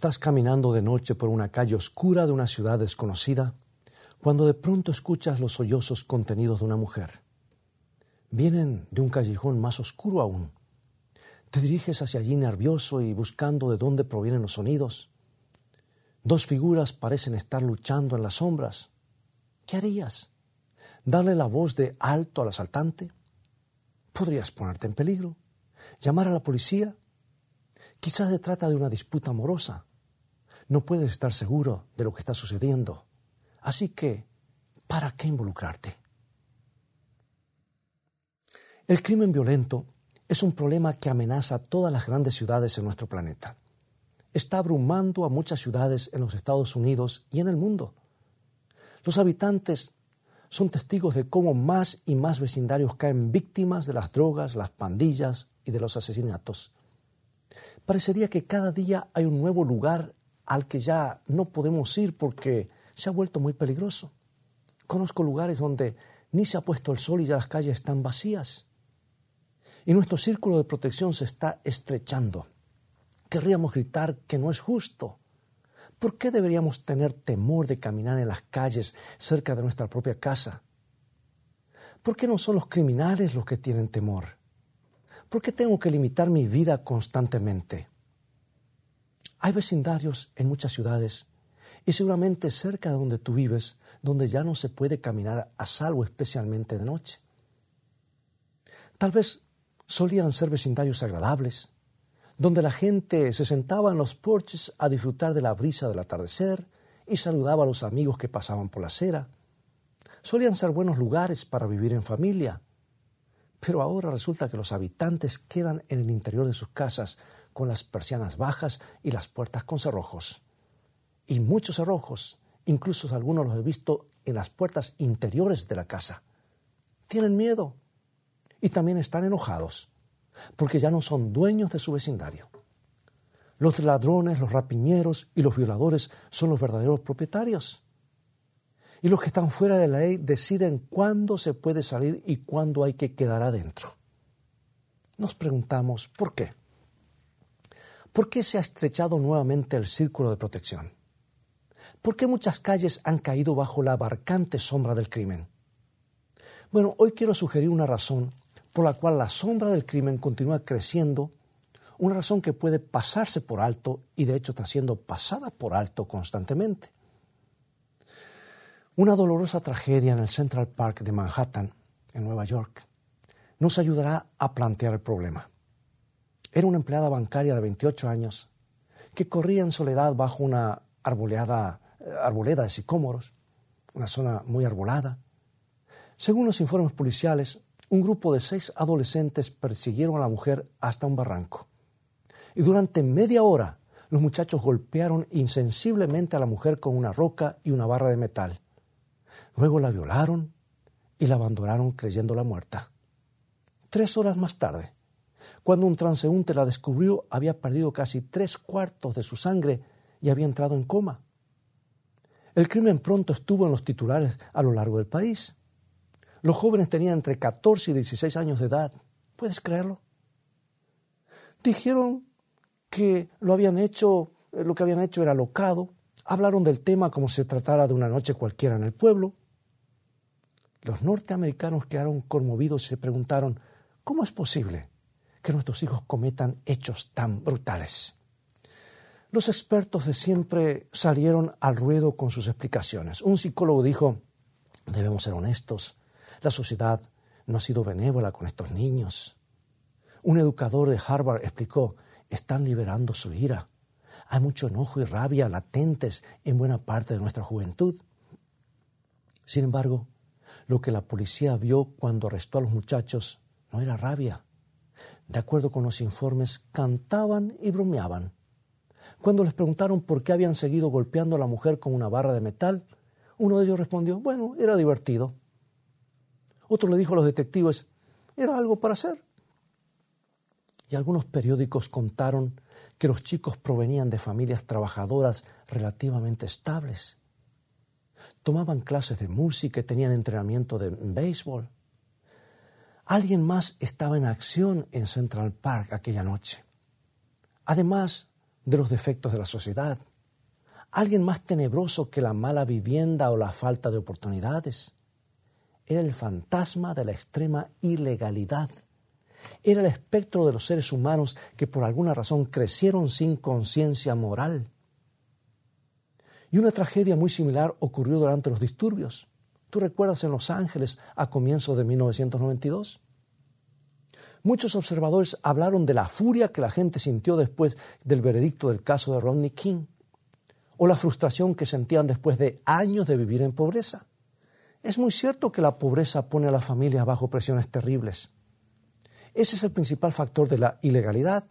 Estás caminando de noche por una calle oscura de una ciudad desconocida cuando de pronto escuchas los sollozos contenidos de una mujer. Vienen de un callejón más oscuro aún. Te diriges hacia allí nervioso y buscando de dónde provienen los sonidos. Dos figuras parecen estar luchando en las sombras. ¿Qué harías? ¿Darle la voz de alto al asaltante? Podrías ponerte en peligro. ¿Llamar a la policía? Quizás se trata de una disputa amorosa. No puedes estar seguro de lo que está sucediendo. Así que, ¿para qué involucrarte? El crimen violento es un problema que amenaza a todas las grandes ciudades en nuestro planeta. Está abrumando a muchas ciudades en los Estados Unidos y en el mundo. Los habitantes son testigos de cómo más y más vecindarios caen víctimas de las drogas, las pandillas y de los asesinatos. Parecería que cada día hay un nuevo lugar al que ya no podemos ir porque se ha vuelto muy peligroso. Conozco lugares donde ni se ha puesto el sol y ya las calles están vacías. Y nuestro círculo de protección se está estrechando. Querríamos gritar que no es justo. ¿Por qué deberíamos tener temor de caminar en las calles cerca de nuestra propia casa? ¿Por qué no son los criminales los que tienen temor? ¿Por qué tengo que limitar mi vida constantemente? Hay vecindarios en muchas ciudades y seguramente cerca de donde tú vives, donde ya no se puede caminar a salvo especialmente de noche. Tal vez solían ser vecindarios agradables, donde la gente se sentaba en los porches a disfrutar de la brisa del atardecer y saludaba a los amigos que pasaban por la acera. Solían ser buenos lugares para vivir en familia, pero ahora resulta que los habitantes quedan en el interior de sus casas con las persianas bajas y las puertas con cerrojos. Y muchos cerrojos, incluso algunos los he visto en las puertas interiores de la casa. Tienen miedo y también están enojados porque ya no son dueños de su vecindario. Los ladrones, los rapiñeros y los violadores son los verdaderos propietarios. Y los que están fuera de la ley deciden cuándo se puede salir y cuándo hay que quedar adentro. Nos preguntamos, ¿por qué? ¿Por qué se ha estrechado nuevamente el círculo de protección? ¿Por qué muchas calles han caído bajo la abarcante sombra del crimen? Bueno, hoy quiero sugerir una razón por la cual la sombra del crimen continúa creciendo, una razón que puede pasarse por alto y de hecho está siendo pasada por alto constantemente. Una dolorosa tragedia en el Central Park de Manhattan, en Nueva York, nos ayudará a plantear el problema. Era una empleada bancaria de 28 años que corría en soledad bajo una eh, arboleda de sicómoros, una zona muy arbolada. Según los informes policiales, un grupo de seis adolescentes persiguieron a la mujer hasta un barranco. Y durante media hora los muchachos golpearon insensiblemente a la mujer con una roca y una barra de metal. Luego la violaron y la abandonaron creyéndola muerta. Tres horas más tarde, cuando un transeúnte la descubrió, había perdido casi tres cuartos de su sangre y había entrado en coma. El crimen pronto estuvo en los titulares a lo largo del país. Los jóvenes tenían entre 14 y 16 años de edad. ¿Puedes creerlo? Dijeron que lo habían hecho, eh, lo que habían hecho era locado. Hablaron del tema como si se tratara de una noche cualquiera en el pueblo. Los norteamericanos quedaron conmovidos y se preguntaron, ¿cómo es posible que nuestros hijos cometan hechos tan brutales? Los expertos de siempre salieron al ruedo con sus explicaciones. Un psicólogo dijo, debemos ser honestos, la sociedad no ha sido benévola con estos niños. Un educador de Harvard explicó, están liberando su ira. Hay mucho enojo y rabia latentes en buena parte de nuestra juventud. Sin embargo, lo que la policía vio cuando arrestó a los muchachos no era rabia. De acuerdo con los informes, cantaban y bromeaban. Cuando les preguntaron por qué habían seguido golpeando a la mujer con una barra de metal, uno de ellos respondió, bueno, era divertido. Otro le dijo a los detectives, era algo para hacer. Y algunos periódicos contaron que los chicos provenían de familias trabajadoras relativamente estables. Tomaban clases de música y tenían entrenamiento de béisbol. Alguien más estaba en acción en Central Park aquella noche. Además de los defectos de la sociedad, alguien más tenebroso que la mala vivienda o la falta de oportunidades. Era el fantasma de la extrema ilegalidad. Era el espectro de los seres humanos que por alguna razón crecieron sin conciencia moral. Y una tragedia muy similar ocurrió durante los disturbios. ¿Tú recuerdas en Los Ángeles a comienzos de 1992? Muchos observadores hablaron de la furia que la gente sintió después del veredicto del caso de Rodney King o la frustración que sentían después de años de vivir en pobreza. Es muy cierto que la pobreza pone a las familias bajo presiones terribles. Ese es el principal factor de la ilegalidad.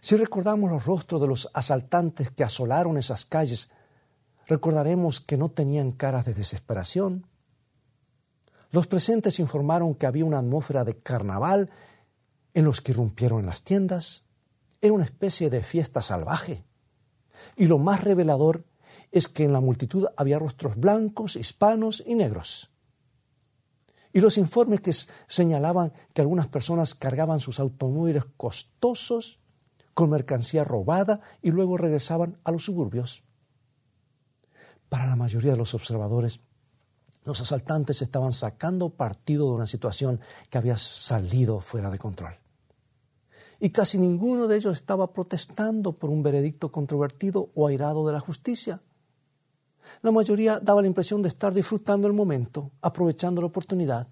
Si recordamos los rostros de los asaltantes que asolaron esas calles, recordaremos que no tenían caras de desesperación. Los presentes informaron que había una atmósfera de carnaval en los que irrumpieron en las tiendas. Era una especie de fiesta salvaje. Y lo más revelador es que en la multitud había rostros blancos, hispanos y negros. Y los informes que señalaban que algunas personas cargaban sus automóviles costosos con mercancía robada y luego regresaban a los suburbios. Para la mayoría de los observadores, los asaltantes estaban sacando partido de una situación que había salido fuera de control y casi ninguno de ellos estaba protestando por un veredicto controvertido o airado de la justicia. La mayoría daba la impresión de estar disfrutando el momento, aprovechando la oportunidad.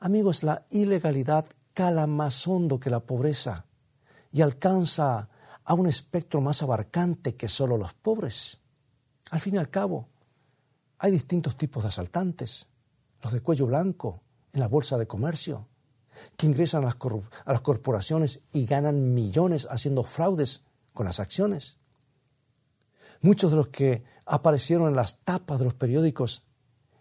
Amigos, la ilegalidad cala más hondo que la pobreza y alcanza a un espectro más abarcante que solo los pobres. Al fin y al cabo, hay distintos tipos de asaltantes, los de cuello blanco en la bolsa de comercio, que ingresan a las, corporaciones y ganan millones haciendo fraudes con las acciones. Muchos de los que aparecieron en las tapas de los periódicos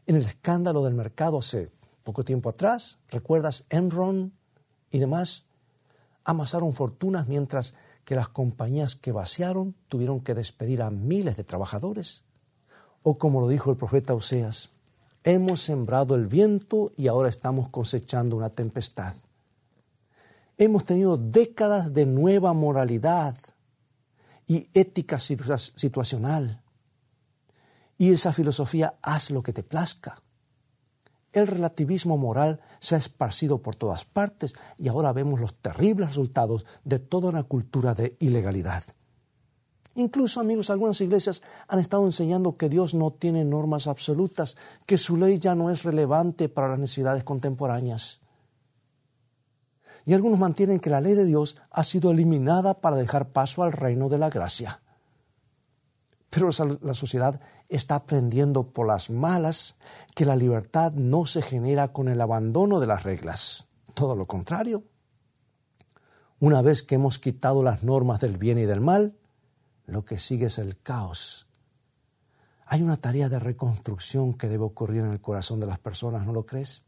en el escándalo del mercado hace poco tiempo atrás, recuerdas Enron y demás, amasaron fortunas mientras que las compañías que vaciaron tuvieron que despedir a miles de trabajadores. O como lo dijo el profeta Oseas, Hemos sembrado el viento y ahora estamos cosechando una tempestad. Hemos tenido décadas de nueva moralidad y ética situacional. Y esa filosofía haz lo que te plazca. El relativismo moral se ha esparcido por todas partes y ahora vemos los terribles resultados de toda una cultura de ilegalidad. Incluso, amigos, algunas iglesias han estado enseñando que Dios no tiene normas absolutas, que su ley ya no es relevante para las necesidades contemporáneas. Y algunos mantienen que la ley de Dios ha sido eliminada para dejar paso al reino de la gracia. Pero la sociedad está aprendiendo por las malas que la libertad no se genera con el abandono de las reglas. Todo lo contrario. Una vez que hemos quitado las normas del bien y del mal, lo que sigue es el caos. Hay una tarea de reconstrucción que debe ocurrir en el corazón de las personas, ¿no lo crees?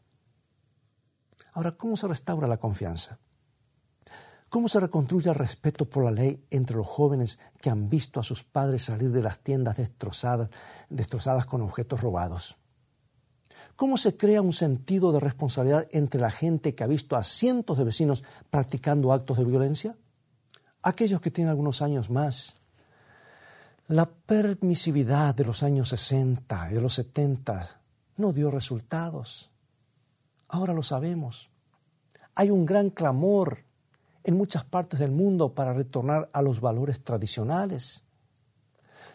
Ahora, ¿cómo se restaura la confianza? ¿Cómo se reconstruye el respeto por la ley entre los jóvenes que han visto a sus padres salir de las tiendas destrozadas, destrozadas con objetos robados? ¿Cómo se crea un sentido de responsabilidad entre la gente que ha visto a cientos de vecinos practicando actos de violencia? Aquellos que tienen algunos años más la permisividad de los años 60 y de los 70 no dio resultados. Ahora lo sabemos. Hay un gran clamor en muchas partes del mundo para retornar a los valores tradicionales.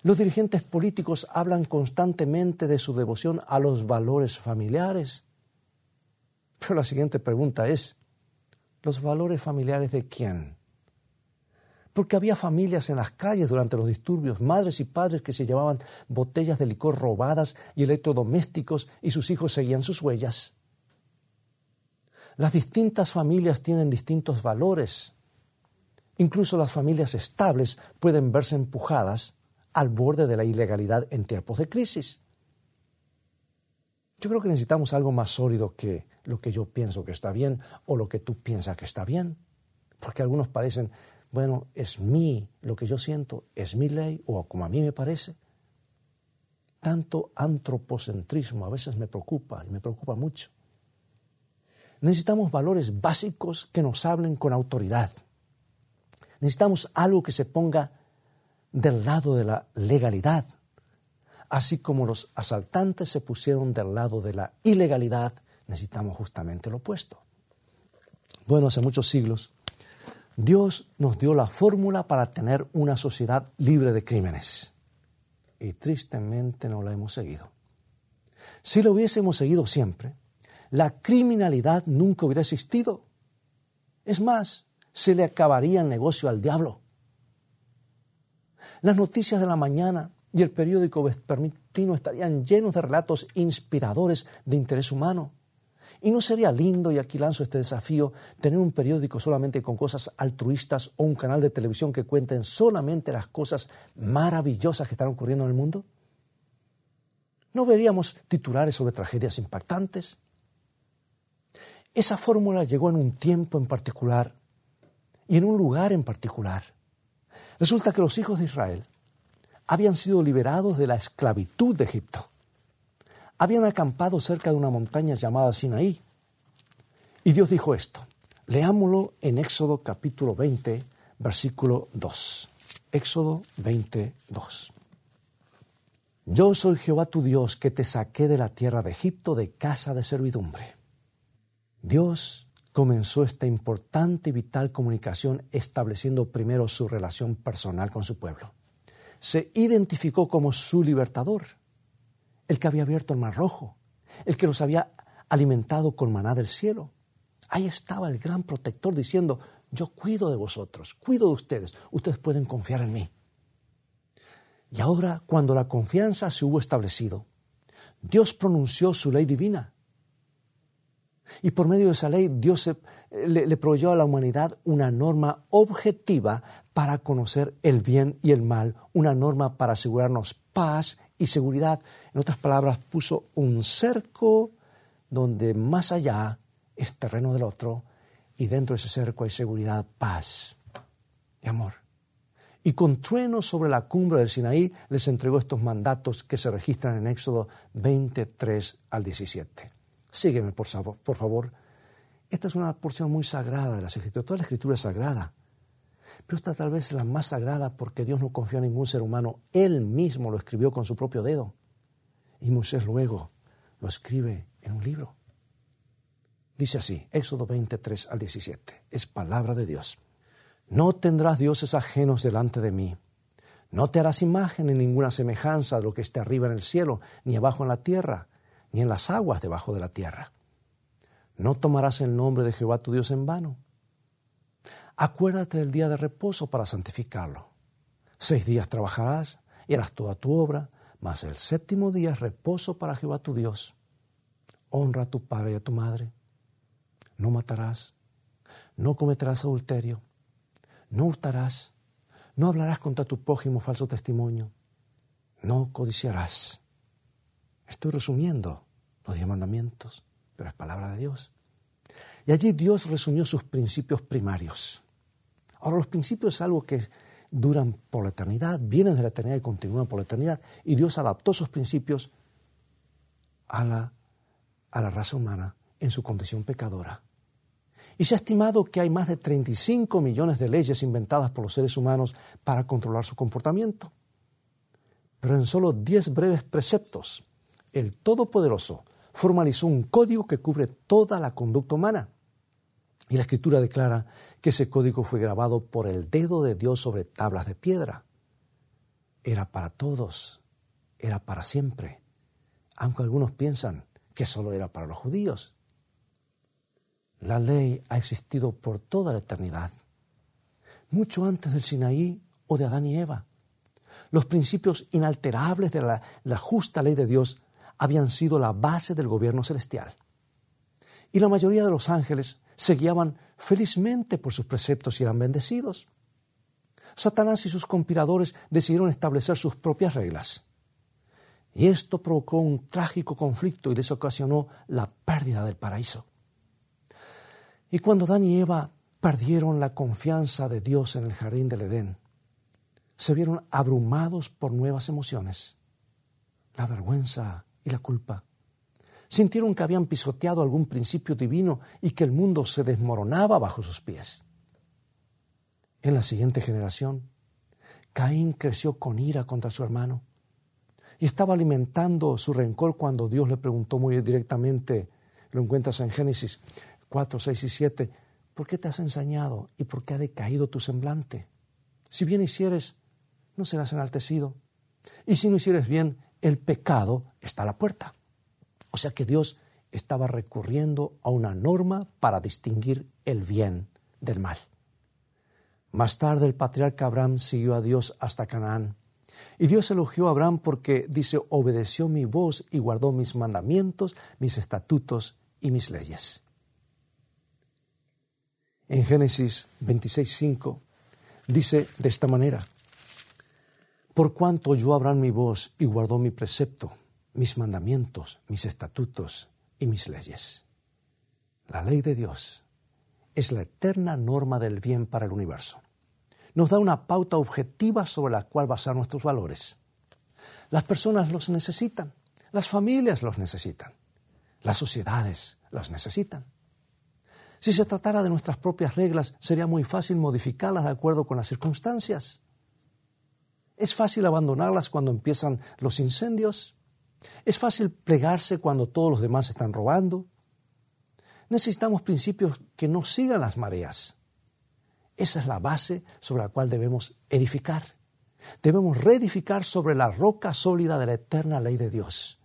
Los dirigentes políticos hablan constantemente de su devoción a los valores familiares. Pero la siguiente pregunta es, ¿los valores familiares de quién? porque había familias en las calles durante los disturbios, madres y padres que se llevaban botellas de licor robadas y electrodomésticos y sus hijos seguían sus huellas. Las distintas familias tienen distintos valores. Incluso las familias estables pueden verse empujadas al borde de la ilegalidad en tiempos de crisis. Yo creo que necesitamos algo más sólido que lo que yo pienso que está bien o lo que tú piensas que está bien, porque algunos parecen bueno, es mí lo que yo siento, es mi ley o como a mí me parece. Tanto antropocentrismo a veces me preocupa y me preocupa mucho. Necesitamos valores básicos que nos hablen con autoridad. Necesitamos algo que se ponga del lado de la legalidad, así como los asaltantes se pusieron del lado de la ilegalidad, necesitamos justamente lo opuesto. Bueno, hace muchos siglos, Dios nos dio la fórmula para tener una sociedad libre de crímenes y tristemente no la hemos seguido. Si lo hubiésemos seguido siempre, la criminalidad nunca hubiera existido. Es más, se le acabaría el negocio al diablo. Las noticias de la mañana y el periódico vespertino estarían llenos de relatos inspiradores de interés humano. Y no sería lindo, y aquí lanzo este desafío, tener un periódico solamente con cosas altruistas o un canal de televisión que cuenten solamente las cosas maravillosas que están ocurriendo en el mundo. ¿No veríamos titulares sobre tragedias impactantes? Esa fórmula llegó en un tiempo en particular y en un lugar en particular. Resulta que los hijos de Israel habían sido liberados de la esclavitud de Egipto. Habían acampado cerca de una montaña llamada Sinaí. Y Dios dijo esto. Leámoslo en Éxodo capítulo 20, versículo 2. Éxodo 22. Yo soy Jehová tu Dios que te saqué de la tierra de Egipto de casa de servidumbre. Dios comenzó esta importante y vital comunicación estableciendo primero su relación personal con su pueblo. Se identificó como su libertador, el que había abierto el mar rojo, el que los había alimentado con maná del cielo. Ahí estaba el gran protector diciendo, yo cuido de vosotros, cuido de ustedes, ustedes pueden confiar en mí. Y ahora, cuando la confianza se hubo establecido, Dios pronunció su ley divina, y por medio de esa ley Dios le, le, proveyó a la humanidad una norma objetiva para conocer el bien y el mal, una norma para asegurarnos paz y seguridad. En otras palabras, puso un cerco donde más allá es terreno del otro y dentro de ese cerco hay seguridad, paz y amor. Y con trueno sobre la cumbre del Sinaí les entregó estos mandatos que se registran en Éxodo 23 al 17. Sígueme, por favor. Esta es una porción muy sagrada de las Escrituras. Toda la Escritura es sagrada. Pero esta tal vez es la más sagrada porque Dios no confió en ningún ser humano. Él mismo lo escribió con su propio dedo. Y Moisés luego lo escribe en un libro. Dice así, Éxodo 23 al 17. Es palabra de Dios. No tendrás dioses ajenos delante de mí. No te harás imagen ni ninguna semejanza de lo que esté arriba en el cielo, ni abajo en la tierra, ni en las aguas debajo de la tierra. No tomarás el nombre de Jehová tu Dios en vano. Acuérdate del día de reposo para santificarlo. Seis días trabajarás y harás toda tu obra, mas el séptimo día es reposo para Jehová tu Dios. Honra a tu padre y a tu madre. No matarás. No cometerás adulterio. No hurtarás. No hablarás contra tu prójimo falso testimonio. No codiciarás Estoy resumiendo los diez mandamientos, pero es palabra de Dios. Y allí Dios resumió sus principios primarios. Ahora, los principios es algo que duran por la eternidad, vienen de la eternidad y continúan por la eternidad. Y Dios adaptó sus principios a la, a la raza humana en su condición pecadora. Y se ha estimado que hay más de 35 millones de leyes inventadas por los seres humanos para controlar su comportamiento. Pero en solo 10 breves preceptos el Todopoderoso formalizó un código que cubre toda la conducta humana. Y la Escritura declara que ese código fue grabado por el dedo de Dios sobre tablas de piedra. Era para todos, era para siempre, aunque algunos piensan que solo era para los judíos. La ley ha existido por toda la eternidad, mucho antes del Sinaí o de Adán y Eva. Los principios inalterables de la, la justa ley de Dios habían sido la base del gobierno celestial. Y la mayoría de los ángeles se guiaban felizmente por sus preceptos y eran bendecidos. Satanás y sus conspiradores decidieron establecer sus propias reglas. Y esto provocó un trágico conflicto y les ocasionó la pérdida del paraíso. Y cuando Dan y Eva perdieron la confianza de Dios en el jardín del Edén, se vieron abrumados por nuevas emociones. La vergüenza, y la culpa. Sintieron que habían pisoteado algún principio divino y que el mundo se desmoronaba bajo sus pies. en la siguiente generación. Caín creció con ira contra su hermano y estaba alimentando su rencor cuando Dios le preguntó muy directamente, lo encuentras en Génesis 4, 6 y 7, ¿por qué te has ensañado y por qué ha decaído tu semblante? Si bien hicieres, no serás enaltecido. Y si no hicieres bien, el pecado está a la puerta. O sea que Dios estaba recurriendo a una norma para distinguir el bien del mal. Más tarde el patriarca Abraham siguió a Dios hasta Canaán. Y Dios elogió a Abraham porque dice, obedeció mi voz y guardó mis mandamientos, mis estatutos y mis leyes. En Génesis 26.5 dice de esta manera, por cuanto oyó Abraham mi voz y guardó mi precepto, mis mandamientos, mis estatutos y mis leyes. La ley de Dios es la eterna norma del bien para el universo. Nos da una pauta objetiva sobre la cual basar nuestros valores. Las personas los necesitan, las familias los necesitan, las sociedades los necesitan. Si se tratara de nuestras propias reglas, sería muy fácil modificarlas de acuerdo con las circunstancias. Es fácil abandonarlas cuando empiezan los incendios. Es fácil plegarse cuando todos los demás están robando. Necesitamos principios que no sigan las mareas. Esa es la base sobre la cual debemos edificar. Debemos reedificar sobre la roca sólida de la eterna ley de Dios.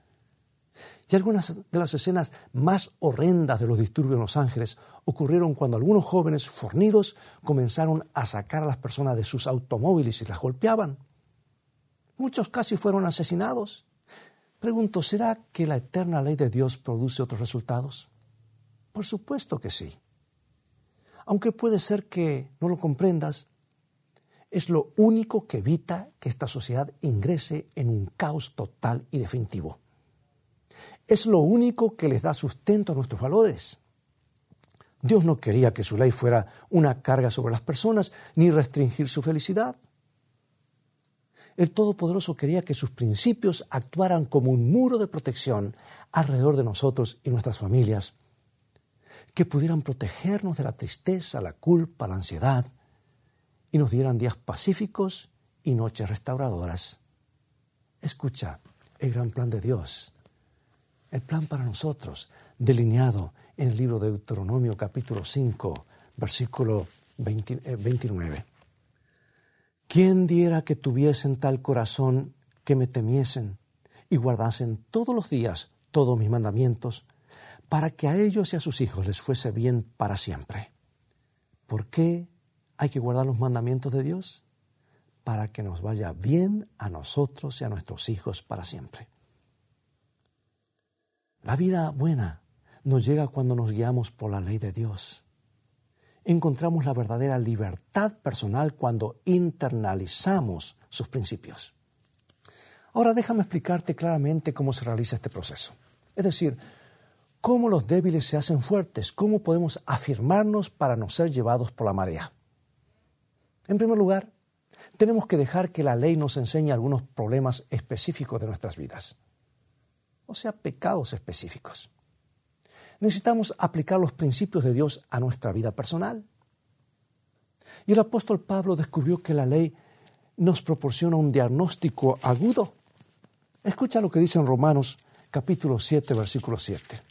Y algunas de las escenas más horrendas de los disturbios en Los Ángeles ocurrieron cuando algunos jóvenes fornidos comenzaron a sacar a las personas de sus automóviles y las golpeaban. Muchos casi fueron asesinados. Pregunto, ¿será que la eterna ley de Dios produce otros resultados? Por supuesto que sí. Aunque puede ser que no lo comprendas, es lo único que evita que esta sociedad ingrese en un caos total y definitivo. Es lo único que les da sustento a nuestros valores. Dios no quería que su ley fuera una carga sobre las personas ni restringir su felicidad. El Todopoderoso quería que sus principios actuaran como un muro de protección alrededor de nosotros y nuestras familias que pudieran protegernos de la tristeza, la culpa, la ansiedad y nos dieran días pacíficos y noches restauradoras. Escucha el gran plan de Dios, el plan para nosotros, delineado en el libro de Deuteronomio capítulo 5, versículo 29. Eh, ¿Quién diera que tuviesen tal corazón que me temiesen y guardasen todos los días todos mis mandamientos? para que a ellos y a sus hijos les fuese bien para siempre. ¿Por qué hay que guardar los mandamientos de Dios? Para que nos vaya bien a nosotros y a nuestros hijos para siempre. La vida buena nos llega cuando nos guiamos por la ley de Dios. Encontramos la verdadera libertad personal cuando internalizamos sus principios. Ahora déjame explicarte claramente cómo se realiza este proceso. Es decir, cómo los débiles se hacen fuertes, cómo podemos afirmarnos para no ser llevados por la marea. En primer lugar, tenemos que dejar que la ley nos enseñe algunos problemas específicos de nuestras vidas, o sea, pecados específicos. Necesitamos aplicar los principios de Dios a nuestra vida personal. Y el apóstol Pablo descubrió que la ley nos proporciona un diagnóstico agudo. Escucha lo que dice en Romanos capítulo 7, versículo 7.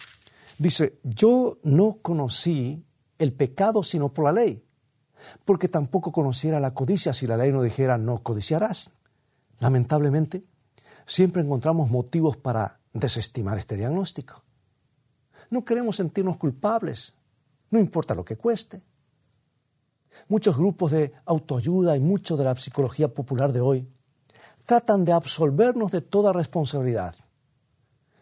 Dice, yo no conocí el pecado sino por la ley, porque tampoco conociera la codicia si la ley no dijera no codiciarás. Lamentablemente, siempre encontramos motivos para desestimar este diagnóstico. No queremos sentirnos culpables, no importa lo que cueste. Muchos grupos de autoayuda y mucho de la psicología popular de hoy tratan de absolvernos de toda responsabilidad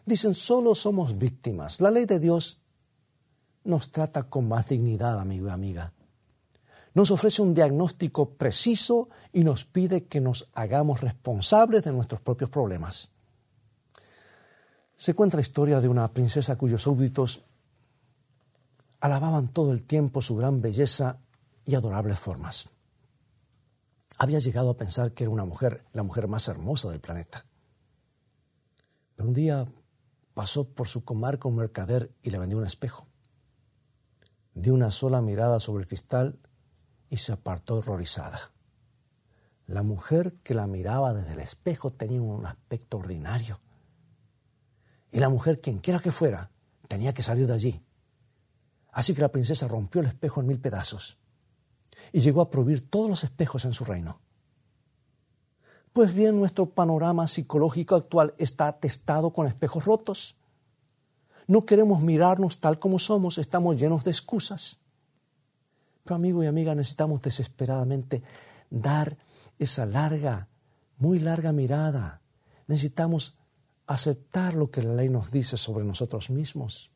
Dicen, solo somos víctimas. La ley de Dios nos trata con más dignidad, amigo y amiga. Nos ofrece un diagnóstico preciso y nos pide que nos hagamos responsables de nuestros propios problemas. Se cuenta la historia de una princesa cuyos súbditos alababan todo el tiempo su gran belleza y adorables formas. Había llegado a pensar que era una mujer, la mujer más hermosa del planeta. Pero un día pasó por su comarca un mercader y le vendió un espejo. Dio una sola mirada sobre el cristal y se apartó horrorizada. La mujer que la miraba desde el espejo tenía un aspecto ordinario. Y la mujer, quien quiera que fuera, tenía que salir de allí. Así que la princesa rompió el espejo en mil pedazos y llegó a prohibir todos los espejos en su reino. Pues bien, nuestro panorama psicológico actual está atestado con espejos rotos. No queremos mirarnos tal como somos, estamos llenos de excusas. Pero amigo y amiga, necesitamos desesperadamente dar esa larga, muy larga mirada. Necesitamos aceptar lo que la ley nos dice sobre nosotros mismos.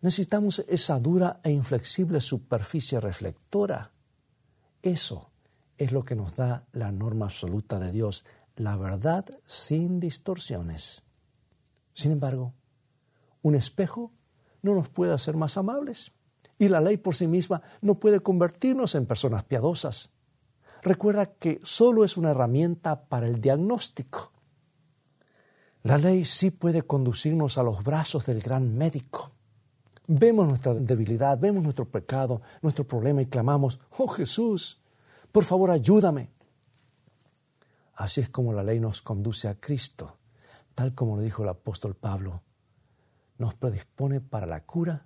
Necesitamos esa dura e inflexible superficie reflectora. Eso es lo que nos da la norma absoluta de Dios, la verdad sin distorsiones. Sin embargo, un espejo no nos puede hacer más amables y la ley por sí misma no puede convertirnos en personas piadosas. Recuerda que solo es una herramienta para el diagnóstico. La ley sí puede conducirnos a los brazos del gran médico. Vemos nuestra debilidad, vemos nuestro pecado, nuestro problema y clamamos, oh Jesús, por favor ayúdame. Así es como la ley nos conduce a Cristo, tal como lo dijo el apóstol Pablo. Nos predispone para la cura,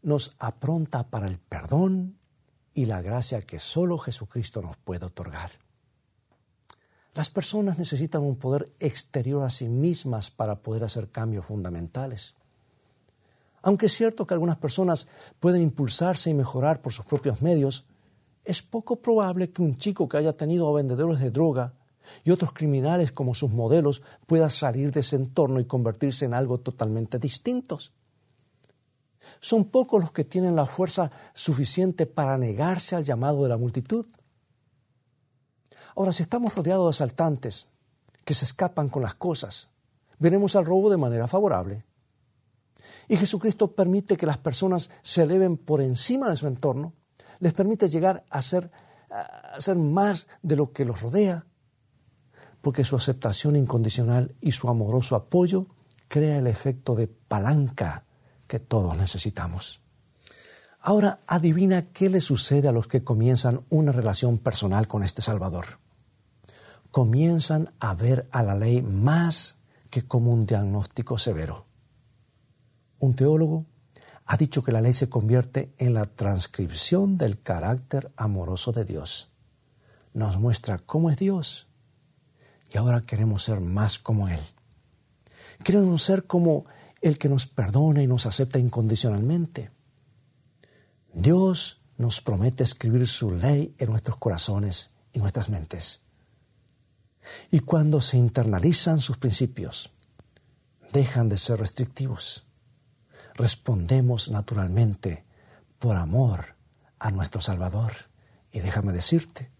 nos apronta para el perdón y la gracia que solo Jesucristo nos puede otorgar. Las personas necesitan un poder exterior a sí mismas para poder hacer cambios fundamentales. Aunque es cierto que algunas personas pueden impulsarse y mejorar por sus propios medios, es poco probable que un chico que haya tenido a vendedores de droga y otros criminales como sus modelos pueda salir de ese entorno y convertirse en algo totalmente distinto. Son pocos los que tienen la fuerza suficiente para negarse al llamado de la multitud. Ahora, si estamos rodeados de asaltantes que se escapan con las cosas, veremos al robo de manera favorable. Y Jesucristo permite que las personas se eleven por encima de su entorno les permite llegar a ser, a ser más de lo que los rodea, porque su aceptación incondicional y su amoroso apoyo crea el efecto de palanca que todos necesitamos. Ahora adivina qué le sucede a los que comienzan una relación personal con este Salvador. Comienzan a ver a la ley más que como un diagnóstico severo. Un teólogo ha dicho que la ley se convierte en la transcripción del carácter amoroso de Dios. Nos muestra cómo es Dios y ahora queremos ser más como Él. Queremos ser como el que nos perdona y nos acepta incondicionalmente. Dios nos promete escribir su ley en nuestros corazones y nuestras mentes. Y cuando se internalizan sus principios, dejan de ser restrictivos respondemos naturalmente por amor a nuestro Salvador. Y déjame decirte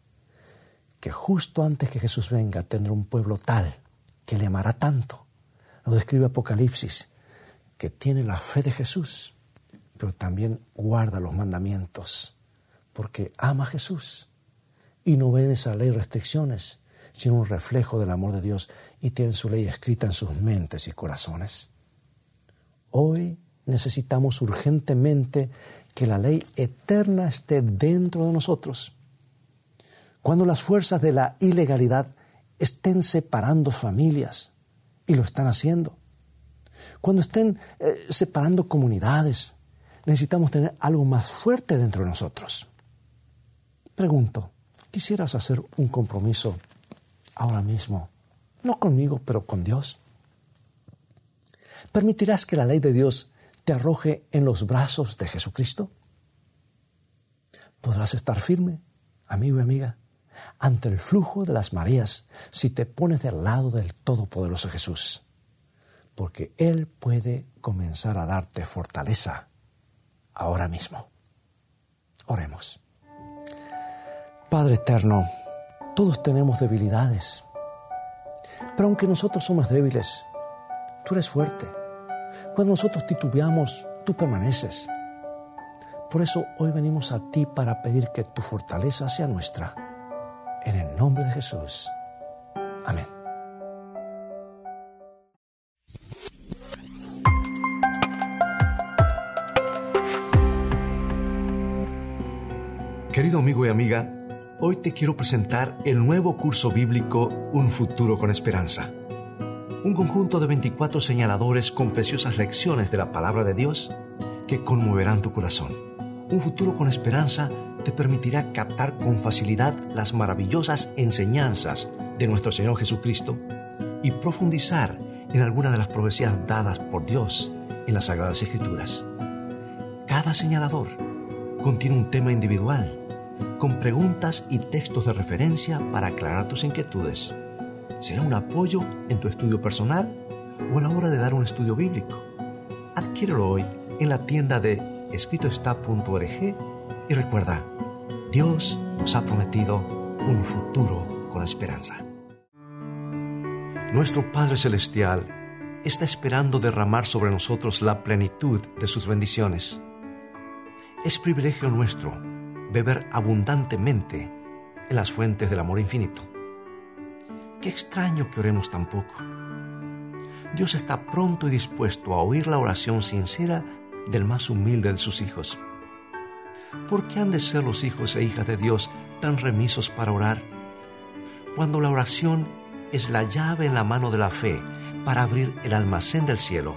que justo antes que Jesús venga tendrá un pueblo tal que le amará tanto. Lo describe Apocalipsis, que tiene la fe de Jesús, pero también guarda los mandamientos, porque ama a Jesús y no ve esa ley restricciones, sino un reflejo del amor de Dios y tiene su ley escrita en sus mentes y corazones. Hoy necesitamos urgentemente que la ley eterna esté dentro de nosotros. Cuando las fuerzas de la ilegalidad estén separando familias, y lo están haciendo, cuando estén eh, separando comunidades, necesitamos tener algo más fuerte dentro de nosotros. Pregunto, ¿quisieras hacer un compromiso ahora mismo? No conmigo, pero con Dios. ¿Permitirás que la ley de Dios te arroje en los brazos de Jesucristo? Podrás estar firme, amigo y amiga, ante el flujo de las mareas si te pones del lado del Todopoderoso Jesús, porque Él puede comenzar a darte fortaleza ahora mismo. Oremos. Padre eterno, todos tenemos debilidades, pero aunque nosotros somos débiles, tú eres fuerte cuando nosotros titubeamos, tú permaneces. Por eso hoy venimos a ti para pedir que tu fortaleza sea nuestra. En el nombre de Jesús. Amén. Querido amigo y amiga, hoy te quiero presentar el nuevo curso bíblico Un futuro con esperanza. Un conjunto de 24 señaladores con preciosas lecciones de la palabra de Dios que conmoverán tu corazón. Un futuro con esperanza te permitirá captar con facilidad las maravillosas enseñanzas de nuestro Señor Jesucristo y profundizar en alguna de las profecías dadas por Dios en las Sagradas Escrituras. Cada señalador contiene un tema individual con preguntas y textos de referencia para aclarar tus inquietudes. Será un apoyo en tu estudio personal o a la hora de dar un estudio bíblico. Adquiérelo hoy en la tienda de escritoestá.org y recuerda, Dios nos ha prometido un futuro con esperanza. Nuestro Padre Celestial está esperando derramar sobre nosotros la plenitud de sus bendiciones. Es privilegio nuestro beber abundantemente en las fuentes del amor infinito. Qué extraño que oremos tan poco. Dios está pronto y dispuesto a oír la oración sincera del más humilde de sus hijos. ¿Por qué han de ser los hijos e hijas de Dios tan remisos para orar? Cuando la oración es la llave en la mano de la fe para abrir el almacén del cielo,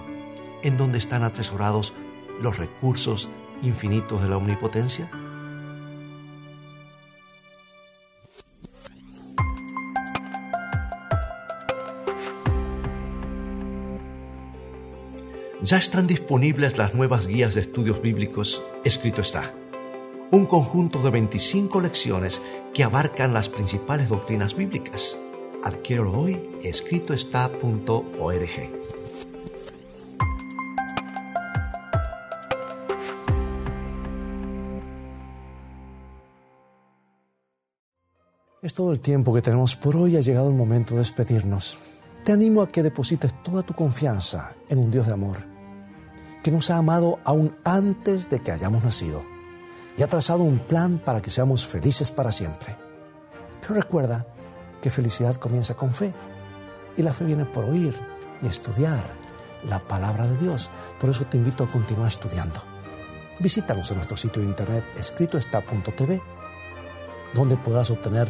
en donde están atesorados los recursos infinitos de la omnipotencia? Ya están disponibles las nuevas guías de estudios bíblicos, escrito está. Un conjunto de 25 lecciones que abarcan las principales doctrinas bíblicas. Adquiéralo hoy, escritoestá.org. Es todo el tiempo que tenemos por hoy. Ha llegado el momento de despedirnos. Te animo a que deposites toda tu confianza en un Dios de amor que nos ha amado aún antes de que hayamos nacido y ha trazado un plan para que seamos felices para siempre. Pero recuerda que felicidad comienza con fe y la fe viene por oír y estudiar la palabra de Dios. Por eso te invito a continuar estudiando. Visítanos en nuestro sitio de internet escritoestá.tv, donde podrás obtener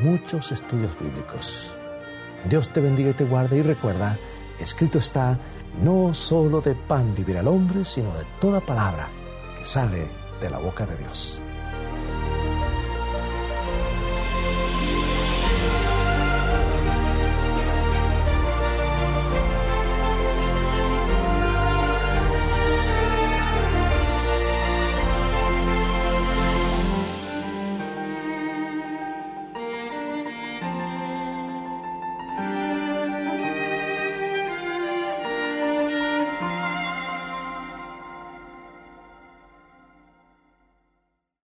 muchos estudios bíblicos. Dios te bendiga y te guarde y recuerda, escrito está, no solo de pan vivirá el hombre, sino de toda palabra que sale de la boca de Dios.